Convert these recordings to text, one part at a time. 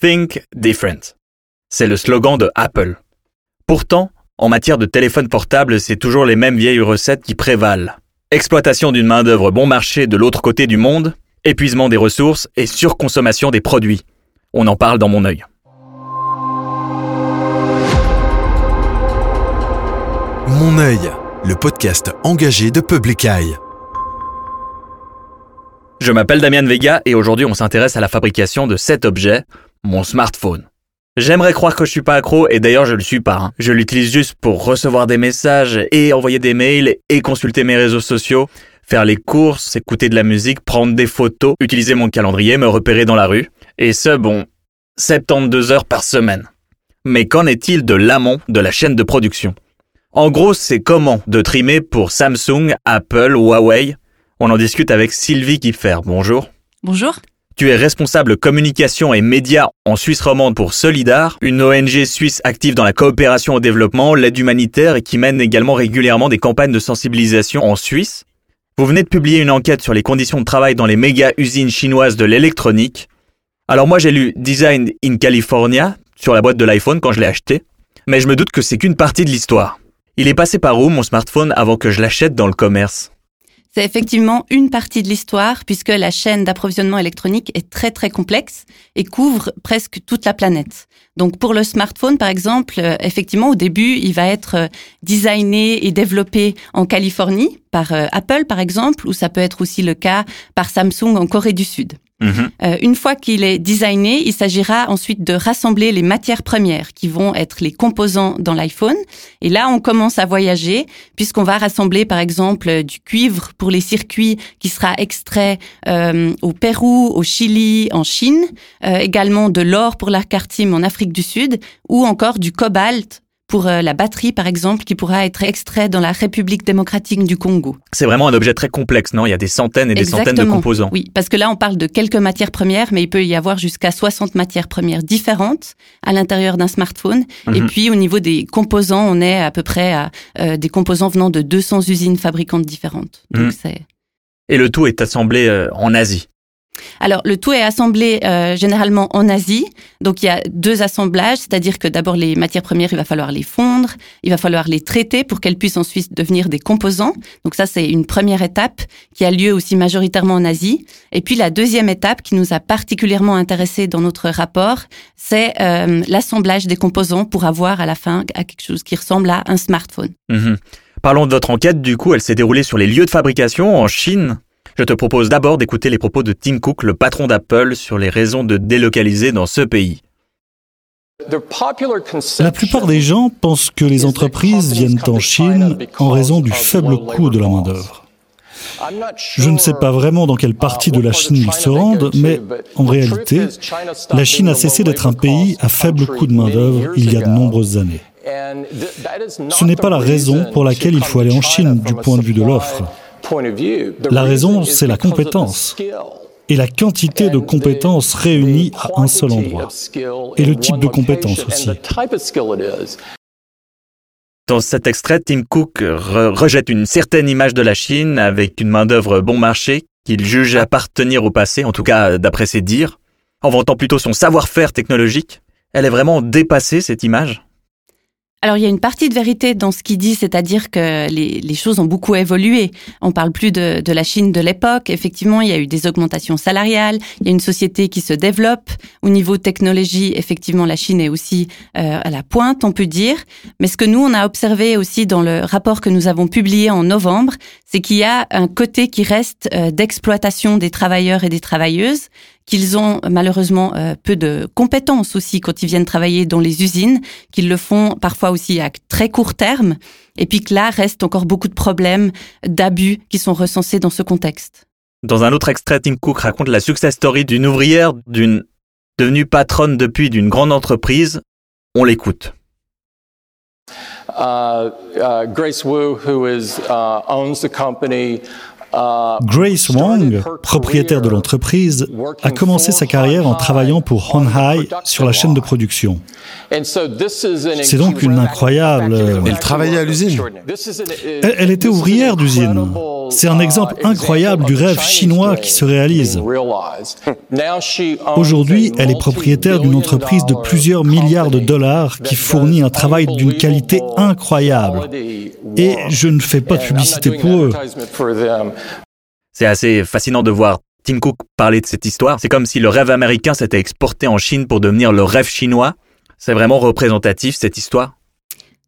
Think Different. C'est le slogan de Apple. Pourtant, en matière de téléphone portable, c'est toujours les mêmes vieilles recettes qui prévalent. Exploitation d'une main-d'œuvre bon marché de l'autre côté du monde, épuisement des ressources et surconsommation des produits. On en parle dans mon œil. Mon œil, le podcast engagé de Public Eye. Je m'appelle Damien Vega et aujourd'hui on s'intéresse à la fabrication de cet objet, mon smartphone. J'aimerais croire que je suis pas accro et d'ailleurs je le suis pas. hein. Je l'utilise juste pour recevoir des messages et envoyer des mails et consulter mes réseaux sociaux, faire les courses, écouter de la musique, prendre des photos, utiliser mon calendrier, me repérer dans la rue. Et ce, bon, 72 heures par semaine. Mais qu'en est-il de l'amont de la chaîne de production? En gros, c'est comment de trimer pour Samsung, Apple, Huawei? On en discute avec Sylvie Kiffer. Bonjour. Bonjour. Tu es responsable communication et médias en Suisse romande pour Solidar, une ONG suisse active dans la coopération au développement, l'aide humanitaire et qui mène également régulièrement des campagnes de sensibilisation en Suisse. Vous venez de publier une enquête sur les conditions de travail dans les méga usines chinoises de l'électronique. Alors moi j'ai lu Design in California sur la boîte de l'iPhone quand je l'ai acheté, mais je me doute que c'est qu'une partie de l'histoire. Il est passé par où mon smartphone avant que je l'achète dans le commerce? C'est effectivement une partie de l'histoire puisque la chaîne d'approvisionnement électronique est très très complexe et couvre presque toute la planète. Donc pour le smartphone par exemple, euh, effectivement au début il va être euh, designé et développé en Californie par euh, Apple par exemple ou ça peut être aussi le cas par Samsung en Corée du Sud. Mhm. Euh, une fois qu'il est designé, il s'agira ensuite de rassembler les matières premières qui vont être les composants dans l'iPhone. Et là, on commence à voyager puisqu'on va rassembler par exemple du cuivre pour les circuits qui sera extrait euh, au Pérou, au Chili, en Chine, euh, également de l'or pour la cartime en Afrique du Sud ou encore du cobalt pour euh, la batterie par exemple qui pourra être extrait dans la République démocratique du Congo. C'est vraiment un objet très complexe, non? Il y a des centaines et des centaines de composants. Oui, parce que là, on parle de quelques matières premières, mais il peut y avoir jusqu'à 60 matières premières différentes à l'intérieur d'un smartphone. Et Mhm. puis, au niveau des composants, on est à peu près à euh, des composants venant de 200 usines fabricantes différentes. Donc, Mhm. c'est... Et le tout est assemblé euh, en Asie? Alors, le tout est assemblé euh, généralement en Asie. Donc, il y a deux assemblages, c'est-à-dire que d'abord, les matières premières, il va falloir les fondre, il va falloir les traiter pour qu'elles puissent ensuite devenir des composants. Donc, ça, c'est une première étape qui a lieu aussi majoritairement en Asie. Et puis, la deuxième étape qui nous a particulièrement intéressé dans notre rapport, c'est euh, l'assemblage des composants pour avoir à la fin quelque chose qui ressemble à un smartphone. Mhm. Parlons de votre enquête, du coup, elle s'est déroulée sur les lieux de fabrication en Chine. Je te propose d'abord d'écouter les propos de Tim Cook, le patron d'Apple, sur les raisons de délocaliser dans ce pays. La plupart des gens pensent que les entreprises viennent en Chine en raison du faible coût de la main-d'œuvre. Je ne sais pas vraiment dans quelle partie de la Chine ils se rendent, mais en réalité, la Chine a cessé d'être un pays à faible coût de main-d'œuvre il y a de nombreuses années. Ce n'est pas la raison pour laquelle il faut aller en Chine du point de vue de l'offre. La raison, c'est la compétence et la quantité de compétences réunies à un seul endroit. Et le type de compétences aussi. Dans cet extrait, Tim Cook re- rejette une certaine image de la Chine avec une main-d'œuvre bon marché qu'il juge appartenir au passé, en tout cas d'après ses dires, en vantant plutôt son savoir-faire technologique. Elle est vraiment dépassée, cette image? Alors, il y a une partie de vérité dans ce qu'il dit, c'est-à-dire que les, choses ont beaucoup évolué. On parle plus de, de la Chine de l'époque. Effectivement, il y a eu des augmentations salariales. Il y a une société qui se développe. Au niveau technologie, effectivement, la Chine est aussi euh, à la pointe, on peut dire. Mais ce que nous, on a observé aussi dans le rapport que nous avons publié en novembre, c'est qu'il y a un côté qui reste euh, d'exploitation des travailleurs et des travailleuses qu'ils ont malheureusement euh, peu de compétences aussi quand ils viennent travailler dans les usines, qu'ils le font parfois aussi à très court terme, et puis que là reste encore beaucoup de problèmes d'abus qui sont recensés dans ce contexte. Dans un autre extrait, Tim Cook raconte la success story d'une ouvrière d'une devenue patronne depuis d'une grande entreprise. On l'écoute. Uh, uh, Grace Wu, who is, uh, owns the company, Grace Wang, propriétaire de l'entreprise, a commencé sa carrière en travaillant pour Honhai sur la chaîne de production. C'est donc une incroyable- Elle travaillait à l'usine Elle, elle était ouvrière d'usine. C'est un exemple incroyable du rêve chinois qui se réalise. Aujourd'hui, elle est propriétaire d'une entreprise de plusieurs milliards de dollars qui fournit un travail d'une qualité incroyable. Et je ne fais pas de publicité pour eux. C'est assez fascinant de voir Tim Cook parler de cette histoire. C'est comme si le rêve américain s'était exporté en Chine pour devenir le rêve chinois. C'est vraiment représentatif cette histoire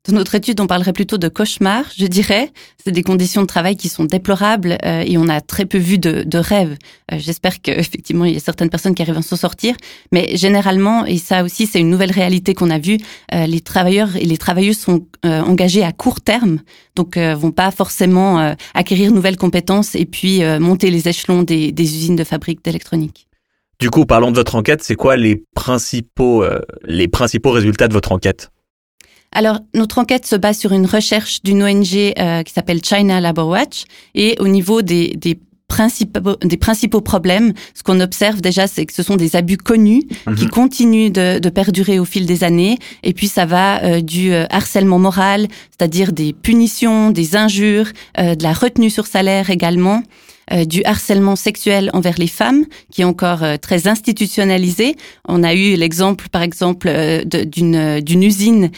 dans notre étude, on parlerait plutôt de cauchemar, je dirais. C'est des conditions de travail qui sont déplorables euh, et on a très peu vu de, de rêves. Euh, j'espère qu'effectivement, il y a certaines personnes qui arrivent à s'en sortir. Mais généralement, et ça aussi, c'est une nouvelle réalité qu'on a vue, euh, les travailleurs et les travailleuses sont engagés à court terme, donc vont pas forcément acquérir de nouvelles compétences et puis monter les échelons des, des usines de fabrique d'électronique. Du coup, parlons de votre enquête. C'est quoi les principaux, les principaux résultats de votre enquête? Alors, notre enquête se base sur une recherche d'une ONG euh, qui s'appelle China Labor Watch et au niveau des, des principaux, des principaux problèmes, ce qu'on observe déjà, c'est que ce sont des abus connus mhm. qui continuent de, de, perdurer au fil des années. Et puis ça va euh, du euh, harcèlement moral, c'est-à-dire des punitions, des injures, de la retenue sur salaire également. Euh, du harcèlement sexuel envers les femmes, qui est encore euh, très institutionnalisé. On a eu l'exemple, par exemple, euh, d'une d'une usine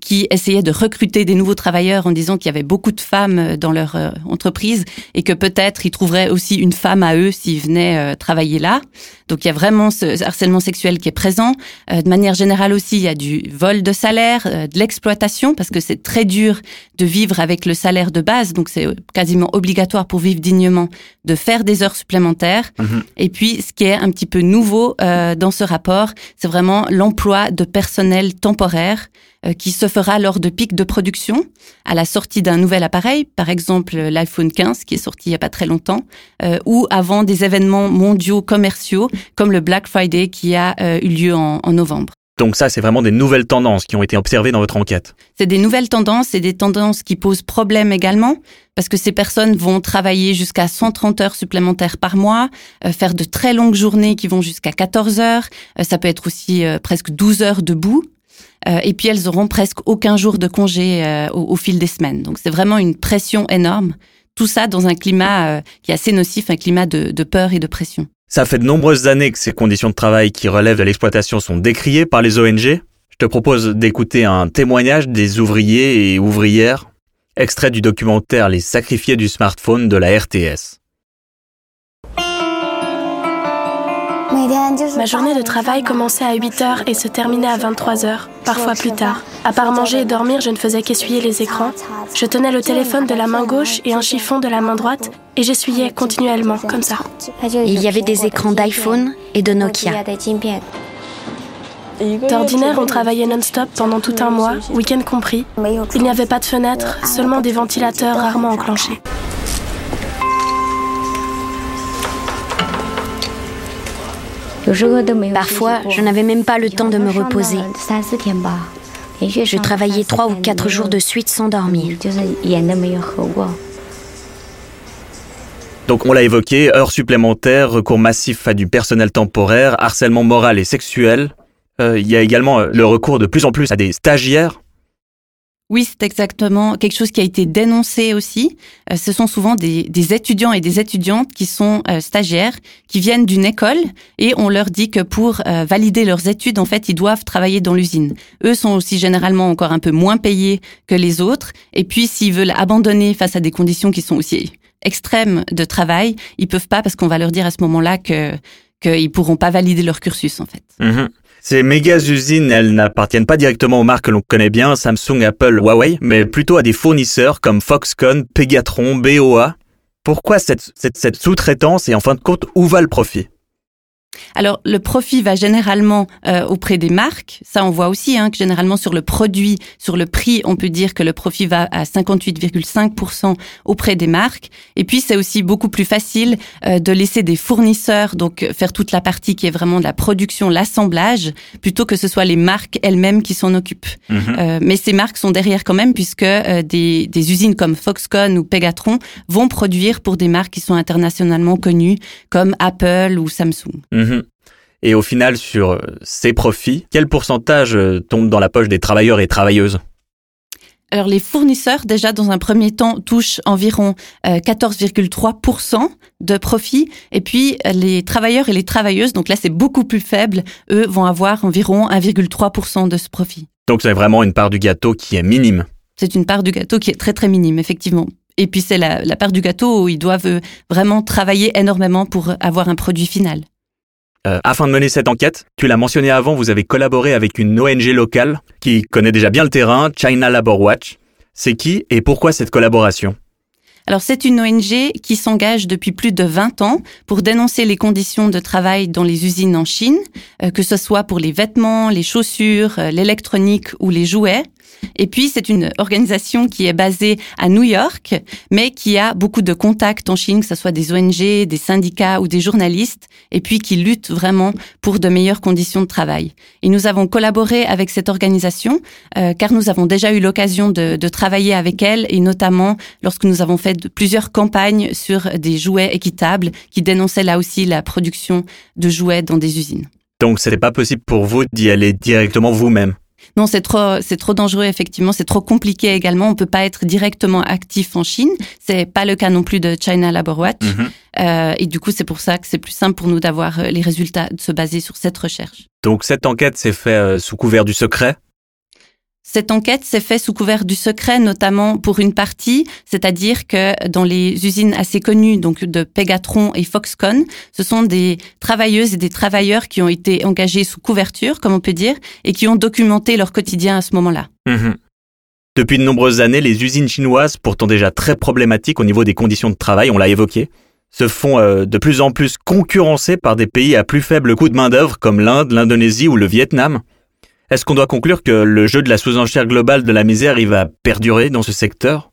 qui essayait de recruter des nouveaux travailleurs en disant qu'il y avait beaucoup de femmes dans leur entreprise et que peut-être ils trouveraient aussi une femme à eux s'ils venaient travailler là. Donc il y a vraiment ce harcèlement sexuel qui est présent. de manière générale aussi, il y a du vol de salaire, de l'exploitation, parce que c'est très dur de vivre avec le salaire de base, donc c'est quasiment obligatoire pour vivre dignement de faire des heures supplémentaires. Mhm. Et puis, ce qui est un petit peu nouveau euh, dans ce rapport, c'est vraiment l'emploi de personnel temporaire euh, qui se fera lors de pics de production, à la sortie d'un nouvel appareil, par exemple l'iPhone 15 qui est sorti il n'y a pas très longtemps, euh, ou avant des événements mondiaux commerciaux comme le Black Friday qui a eu lieu en novembre. Donc ça, c'est vraiment des nouvelles tendances qui ont été observées dans votre enquête. C'est des nouvelles tendances et des tendances qui posent problème également, parce que ces personnes vont travailler jusqu'à 130 heures supplémentaires par mois, euh, faire de très longues journées qui vont jusqu'à 14 heures, euh, ça peut être aussi euh, presque 12 heures debout. et puis elles auront presque aucun jour de congé au, fil des semaines. Donc c'est vraiment une pression énorme. Tout ça dans un climat qui est assez nocif, un climat de peur et de pression. Ça fait de nombreuses années que ces conditions de travail qui relèvent de l'exploitation sont décriées par les ONG. Je te propose d'écouter un témoignage des ouvriers et ouvrières, extrait du documentaire Les sacrifiés du smartphone de la RTS. Ma journée de travail commençait à 8h et se terminait à 23h, parfois plus tard. À part manger et dormir, je ne faisais qu'essuyer les écrans. Je tenais le téléphone de la main gauche et un chiffon de la main droite et j'essuyais continuellement, comme ça. Il y avait des écrans d'iPhone et de Nokia. D'ordinaire, on travaillait non-stop pendant tout un mois, week-end compris. Il n'y avait pas de fenêtres, seulement des ventilateurs rarement enclenchés. Parfois, je n'avais même pas le temps de me reposer. Je travaillais trois ou quatre jours de suite sans dormir. Donc on l'a évoqué, heures supplémentaires, recours massif à du personnel temporaire, harcèlement moral et sexuel. Euh, il y a également euh, le recours de plus en plus à des stagiaires oui, c'est exactement quelque chose qui a été dénoncé aussi. Euh, ce sont souvent des, étudiants et des étudiantes qui sont euh, stagiaires, qui viennent d'une école et on leur dit que pour euh, valider leurs études, en fait, ils doivent travailler dans l'usine. Eux sont aussi généralement encore un peu moins payés que les autres. Et puis, s'ils veulent abandonner face à des conditions qui sont aussi extrêmes de travail, ils peuvent pas parce qu'on va leur dire à ce moment-là que qu'ils pourront pas valider leur cursus, en fait. Mm-hmm. Ces méga usines, elles n'appartiennent pas directement aux marques que l'on connaît bien, Samsung, Apple, Huawei, mais plutôt à des fournisseurs comme Foxconn, Pegatron, BOA. Pourquoi cette, cette, cette sous-traitance et en fin de compte, où va le profit? Alors le profit va généralement euh, auprès des marques. Ça, on voit aussi hein, que généralement sur le produit, sur le prix, on peut dire que le profit va à 58,5% auprès des marques. Et puis c'est aussi beaucoup plus facile euh, de laisser des fournisseurs donc faire toute la partie qui est vraiment de la production, l'assemblage, plutôt que ce soit les marques elles-mêmes qui s'en occupent. Mhm. Euh, mais ces marques sont derrière quand même puisque des, des usines comme Foxconn ou Pegatron vont produire pour des marques qui sont internationalement connues comme Apple ou Samsung. Mhm. Mhm. Et au final, sur euh, ces profits, quel pourcentage euh, tombe dans la poche des travailleurs et travailleuses? Alors les fournisseurs, déjà dans un premier temps, touchent environ 14,3% euh, de profit. Et puis les travailleurs et les travailleuses, donc là c'est beaucoup plus faible, eux vont avoir environ 1,3% de ce profit. Donc c'est vraiment une part du gâteau qui est minime. C'est une part du gâteau qui est très très minime, effectivement. Et puis c'est la, part du gâteau où ils doivent vraiment travailler énormément pour avoir un produit final. Euh, afin de mener cette enquête, tu l'as mentionné avant, vous avez collaboré avec une ONG locale qui connaît déjà bien le terrain, China Labor Watch. C'est qui et pourquoi cette collaboration? Alors c'est une ONG qui s'engage depuis plus de 20 ans pour dénoncer les conditions de travail dans les usines en Chine, euh, que ce soit pour les vêtements, les chaussures, euh, l'électronique ou les jouets. Et puis, c'est une organisation qui est basée à New York, mais qui a beaucoup de contacts en Chine, que ce soit des ONG, des syndicats ou des journalistes, et puis qui lutte vraiment pour de meilleures conditions de travail. Et nous avons collaboré avec cette organisation, euh, car nous avons déjà eu l'occasion de, de, travailler avec elle, et notamment lorsque nous avons fait plusieurs campagnes sur des jouets équitables, qui dénonçaient là aussi la production de jouets dans des usines. Donc, ce n'était pas possible pour vous d'y aller directement vous-même? Non, c'est trop, c'est trop dangereux effectivement. C'est trop compliqué également. On peut pas être directement actif en Chine. C'est pas le cas non plus de China Labor Watch. Mhm. Euh, et du coup, c'est pour ça que c'est plus simple pour nous d'avoir euh, les résultats, de se baser sur cette recherche. Donc cette enquête s'est faite euh, sous couvert du secret? Cette enquête s'est faite sous couvert du secret, notamment pour une partie, c'est-à-dire que dans les usines assez connues, donc de Pegatron et Foxconn, ce sont des travailleuses et des travailleurs qui ont été engagés sous couverture, comme on peut dire, et qui ont documenté leur quotidien à ce moment-là. Mhm. Depuis de nombreuses années, les usines chinoises, pourtant déjà très problématiques au niveau des conditions de travail, on l'a évoqué, se font euh, de plus en plus concurrencer par des pays à plus faible coût de main-d'œuvre comme l'Inde, l'Indonésie ou le Vietnam. Est-ce qu'on doit conclure que le jeu de la sous-enchère globale de la misère, il va perdurer dans ce secteur?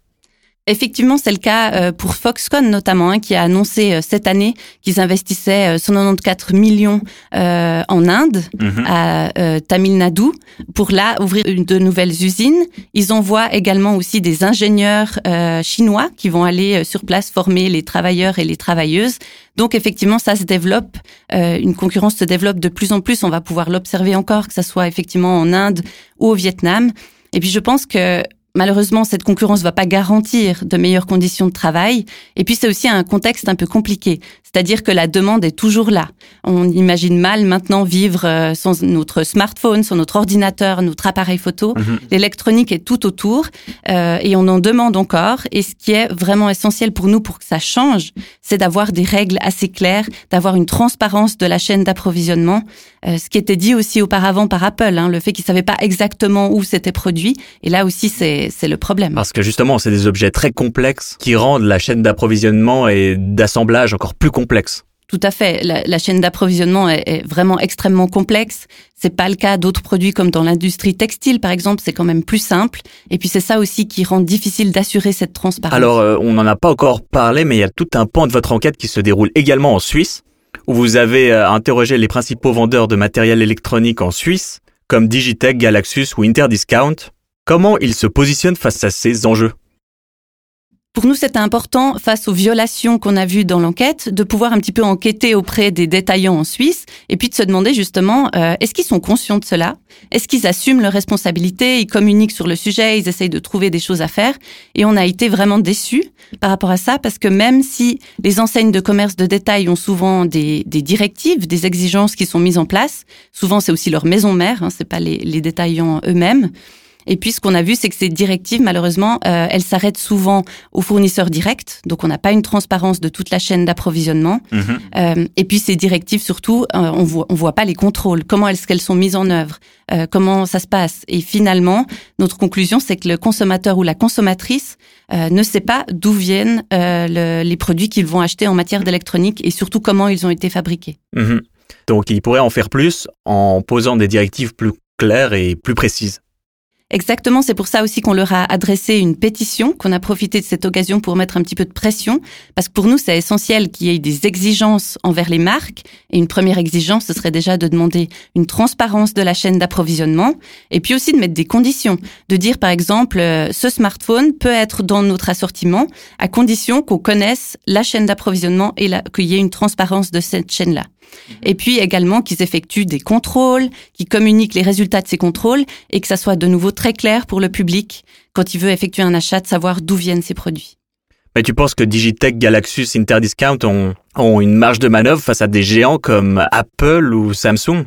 Effectivement, c'est le cas euh, pour Foxconn notamment, hein, qui a annoncé euh, cette année qu'ils investissaient 194 euh, millions en Inde, mhm. à Tamil Nadu, pour là ouvrir de nouvelles usines. Ils envoient également aussi des ingénieurs chinois qui vont aller sur place former les travailleurs et les travailleuses. Donc effectivement, ça se développe, une concurrence se développe de plus en plus. On va pouvoir l'observer encore, que ça soit effectivement en Inde ou au Vietnam. Et puis je pense que Malheureusement, cette concurrence ne va pas garantir de meilleures conditions de travail. Et puis, c'est aussi un contexte un peu compliqué. C'est-à-dire que la demande est toujours là. On imagine mal maintenant vivre euh, sans notre smartphone, sans notre ordinateur, notre appareil photo. Mhm. L'électronique est tout autour euh, et on en demande encore. Et ce qui est vraiment essentiel pour nous pour que ça change, c'est d'avoir des règles assez claires, d'avoir une transparence de la chaîne d'approvisionnement. Euh, ce qui était dit aussi auparavant par Apple, hein, le fait qu'ils savaient pas exactement où c'était produit. Et là aussi, c'est le problème. Parce que justement, c'est des objets très complexes qui rendent la chaîne d'approvisionnement et d'assemblage encore plus complexe. Tout à fait. La, chaîne d'approvisionnement est, vraiment extrêmement complexe. C'est pas le cas d'autres produits comme dans l'industrie textile, par exemple. C'est quand même plus simple. Et puis c'est ça aussi qui rend difficile d'assurer cette transparence. Alors, euh, on n'en a pas encore parlé, mais il y a tout un pan de votre enquête qui se déroule également en Suisse, où vous avez euh, interrogé les principaux vendeurs de matériel électronique en Suisse, comme Digitech, Galaxus ou Interdiscount. Comment ils se positionnent face à ces enjeux? Pour nous, c'était important, face aux violations qu'on a vues dans l'enquête, de pouvoir un petit peu enquêter auprès des détaillants en Suisse et puis de se demander justement, euh, est-ce qu'ils sont conscients de cela? Est-ce qu'ils assument leurs responsabilités? Ils communiquent sur le sujet, ils essayent de trouver des choses à faire. Et on a été vraiment déçus par rapport à ça parce que même si les enseignes de commerce de détail ont souvent des, des directives, des exigences qui sont mises en place, souvent c'est aussi leur maison mère, hein, c'est pas les, les détaillants eux-mêmes. Et puis, ce qu'on a vu, c'est que ces directives, malheureusement, euh, elles s'arrêtent souvent aux fournisseurs directs. Donc, on n'a pas une transparence de toute la chaîne d'approvisionnement. Mhm. Euh, et puis, ces directives, surtout, euh, on voit, on voit pas les contrôles. Comment est-ce qu'elles sont mises en œuvre? Comment ça se passe? Et finalement, notre conclusion, c'est que le consommateur ou la consommatrice ne sait pas d'où viennent le, les produits qu'ils vont acheter en matière d'électronique et surtout comment ils ont été fabriqués. Mhm. Donc, il pourrait en faire plus en posant des directives plus claires et plus précises. Exactement, c'est pour ça aussi qu'on leur a adressé une pétition, qu'on a profité de cette occasion pour mettre un petit peu de pression, parce que pour nous, c'est essentiel qu'il y ait des exigences envers les marques. Et une première exigence, ce serait déjà de demander une transparence de la chaîne d'approvisionnement, et puis aussi de mettre des conditions, de dire par exemple, euh, ce smartphone peut être dans notre assortiment, à condition qu'on connaisse la chaîne d'approvisionnement et qu'il y ait une transparence de cette chaîne-là. Mhm. Et puis également qu'ils effectuent des contrôles, qu'ils communiquent les résultats de ces contrôles et que ça soit de nouveau très clair pour le public quand il veut effectuer un achat de savoir d'où viennent ces produits. Mais tu penses que Digitech, Galaxus, Interdiscount ont, ont une marge de manœuvre face à des géants comme Apple ou Samsung?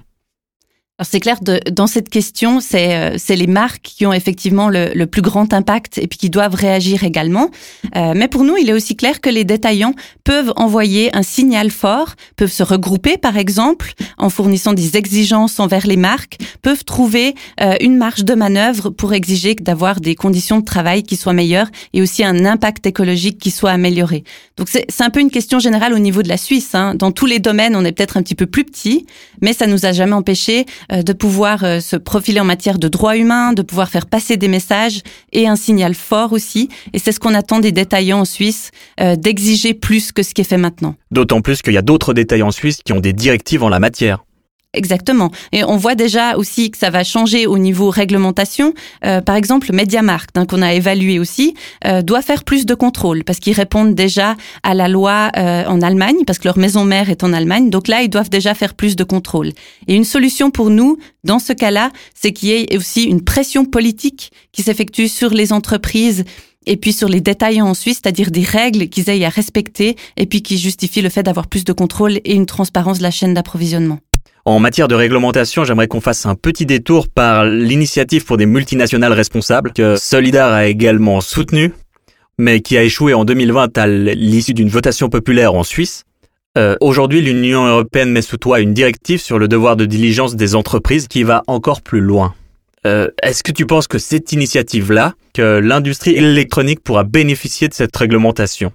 Alors c'est clair, de, dans cette question, c'est euh, c'est les marques qui ont effectivement le, le, plus grand impact et puis qui doivent réagir également. Euh, mais pour nous, il est aussi clair que les détaillants peuvent envoyer un signal fort, peuvent se regrouper par exemple en fournissant des exigences envers les marques, peuvent trouver euh, une marge de manœuvre pour exiger d'avoir des conditions de travail qui soient meilleures et aussi un impact écologique qui soit amélioré. Donc c'est un peu une question générale au niveau de la Suisse. Hein. Dans tous les domaines, on est peut-être un petit peu plus petit, mais ça nous a jamais empêché de pouvoir euh, se profiler en matière de droits humains, de pouvoir faire passer des messages et un signal fort aussi. Et c'est ce qu'on attend des détaillants en Suisse, euh, d'exiger plus que ce qui est fait maintenant. D'autant plus qu'il y a d'autres détaillants en Suisse qui ont des directives en la matière. Exactement. Et on voit déjà aussi que ça va changer au niveau réglementation. Euh, par exemple, MediaMarkt, hein, qu'on a évalué aussi, euh, doit faire plus de contrôles parce qu'ils répondent déjà à la loi euh, en Allemagne, parce que leur maison mère est en Allemagne. Donc là, ils doivent déjà faire plus de contrôles. Et une solution pour nous, dans ce cas-là, c'est qu'il y ait aussi une pression politique qui s'effectue sur les entreprises et puis sur les détaillants en Suisse, c'est-à-dire des règles qu'ils aient à respecter et puis qui justifient le fait d'avoir plus de contrôle et une transparence de la chaîne d'approvisionnement. En matière de réglementation, j'aimerais qu'on fasse un petit détour par l'initiative pour des multinationales responsables que Solidar a également soutenu, mais qui a échoué en 2020 à l'issue d'une votation populaire en Suisse. Euh, Aujourd'hui, l'Union européenne met sous toit une directive sur le devoir de diligence des entreprises qui va encore plus loin. Euh, Est-ce que tu penses que cette initiative-là, que l'industrie électronique pourra bénéficier de cette réglementation?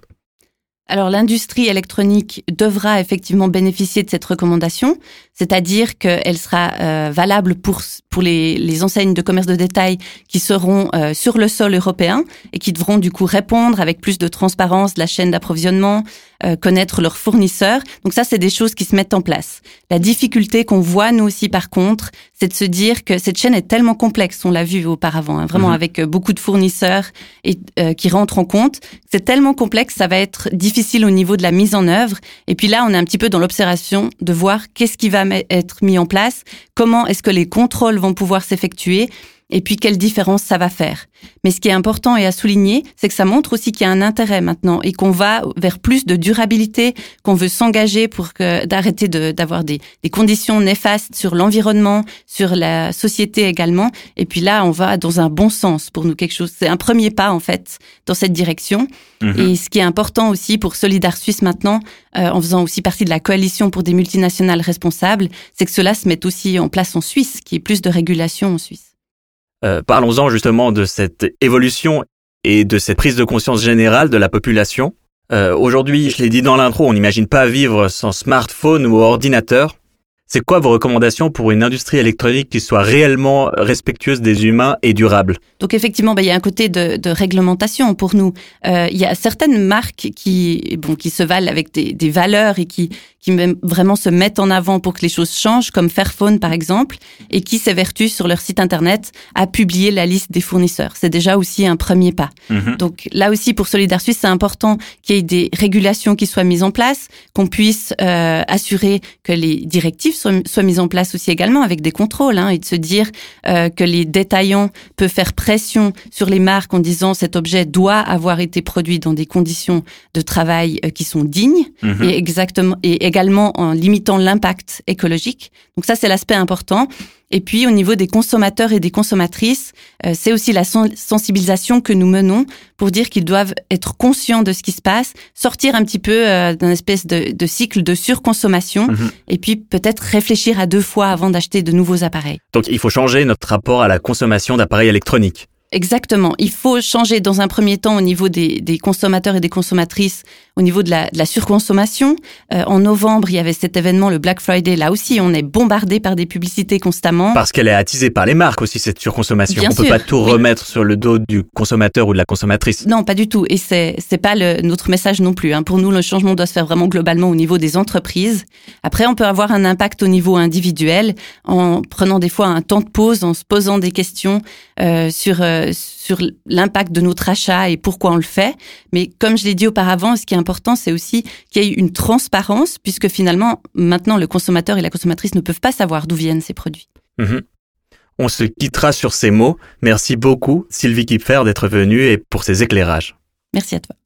Alors l'industrie électronique devra effectivement bénéficier de cette recommandation, c'est-à-dire qu'elle sera euh, valable pour pour les, les, enseignes de commerce de détail qui seront euh, sur le sol européen et qui devront du coup répondre avec plus de transparence de la chaîne d'approvisionnement, euh, connaître leurs fournisseurs. Donc ça, c'est des choses qui se mettent en place. La difficulté qu'on voit nous aussi par contre, c'est de se dire que cette chaîne est tellement complexe, on l'a vu auparavant, hein, vraiment mhm. avec beaucoup de fournisseurs et qui rentrent en compte. C'est tellement complexe, ça va être difficile au niveau de la mise en œuvre. Et puis là, on est un petit peu dans l'observation de voir qu'est-ce qui va être mis en place, comment est-ce que les contrôles vont pouvoir s'effectuer et puis quelle différence ça va faire. Mais ce qui est important et à souligner, c'est que ça montre aussi qu'il y a un intérêt maintenant et qu'on va vers plus de durabilité, qu'on veut s'engager pour que d'arrêter d'avoir des, des, conditions néfastes sur l'environnement, sur la société également. Et puis là, on va dans un bon sens pour nous quelque chose. C'est un premier pas en fait dans cette direction. Mhm. Et ce qui est important aussi pour Solidar Suisse maintenant, euh, en faisant aussi partie de la coalition pour des multinationales responsables, c'est que cela se mette aussi en place en Suisse, qu'il y ait plus de régulation en Suisse. Euh, parlons-en justement de cette évolution et de cette prise de conscience générale de la population. Euh, Aujourd'hui, je l'ai dit dans l'intro, on n'imagine pas vivre sans smartphone ou ordinateur. C'est quoi vos recommandations pour une industrie électronique qui soit réellement respectueuse des humains et durable Donc effectivement, bah, il y a un côté de, de réglementation pour nous. Euh, il y a certaines marques qui, bon, qui se valent avec des, des valeurs et qui, qui vraiment se mettent en avant pour que les choses changent, comme Fairphone par exemple, et qui s'évertuent sur leur site internet à publier la liste des fournisseurs. C'est déjà aussi un premier pas. Mhm. Donc là aussi, pour Solidar Suisse, c'est important qu'il y ait des régulations qui soient mises en place, qu'on puisse euh, assurer que les directives soient, soient, mises en place aussi également avec des contrôles, hein, et de se dire euh, que les détaillants peuvent faire pression sur les marques en disant cet objet doit avoir été produit dans des conditions de travail euh, qui sont dignes mhm. et exactement et également en limitant l'impact écologique. Donc ça, c'est l'aspect important. Et puis au niveau des consommateurs et des consommatrices, euh, c'est aussi la sensibilisation que nous menons pour dire qu'ils doivent être conscients de ce qui se passe, sortir un petit peu euh, d'un espèce de, de, cycle de surconsommation, mhm. et puis peut-être réfléchir à deux fois avant d'acheter de nouveaux appareils. Donc il faut changer notre rapport à la consommation d'appareils électroniques. Exactement. Il faut changer dans un premier temps au niveau des, des consommateurs et des consommatrices, au niveau de la, de la surconsommation. Euh, en novembre, il y avait cet événement, le Black Friday. Là aussi, on est bombardé par des publicités constamment. Parce qu'elle est attisée par les marques aussi, cette surconsommation. on ne peut pas tout remettre sur le dos du consommateur ou de la consommatrice. Non, pas du tout. Et c'est c'est pas le, notre message non plus. Hein. Pour nous, le changement doit se faire vraiment globalement au niveau des entreprises. Après, on peut avoir un impact au niveau individuel en prenant des fois un temps de pause, en se posant des questions euh, sur euh, sur l'impact de notre achat et pourquoi on le fait. Mais comme je l'ai dit auparavant, ce qui est important, c'est aussi qu'il y ait une transparence, puisque finalement, maintenant, le consommateur et la consommatrice ne peuvent pas savoir d'où viennent ces produits. Mhm. On se quittera sur ces mots. Merci beaucoup, Sylvie Kipfer, d'être venue et pour ces éclairages. Merci à toi.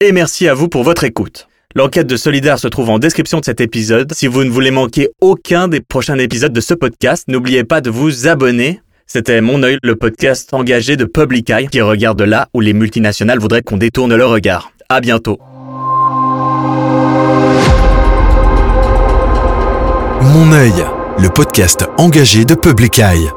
Et merci à vous pour votre écoute. L'enquête de Solidar se trouve en description de cet épisode. Si vous ne voulez manquer aucun des prochains épisodes de ce podcast, n'oubliez pas de vous abonner. C'était Mon œil, le podcast engagé de Public Eye qui regarde là où les multinationales voudraient qu'on détourne le regard. À bientôt. Mon œil, le podcast engagé de Public Eye.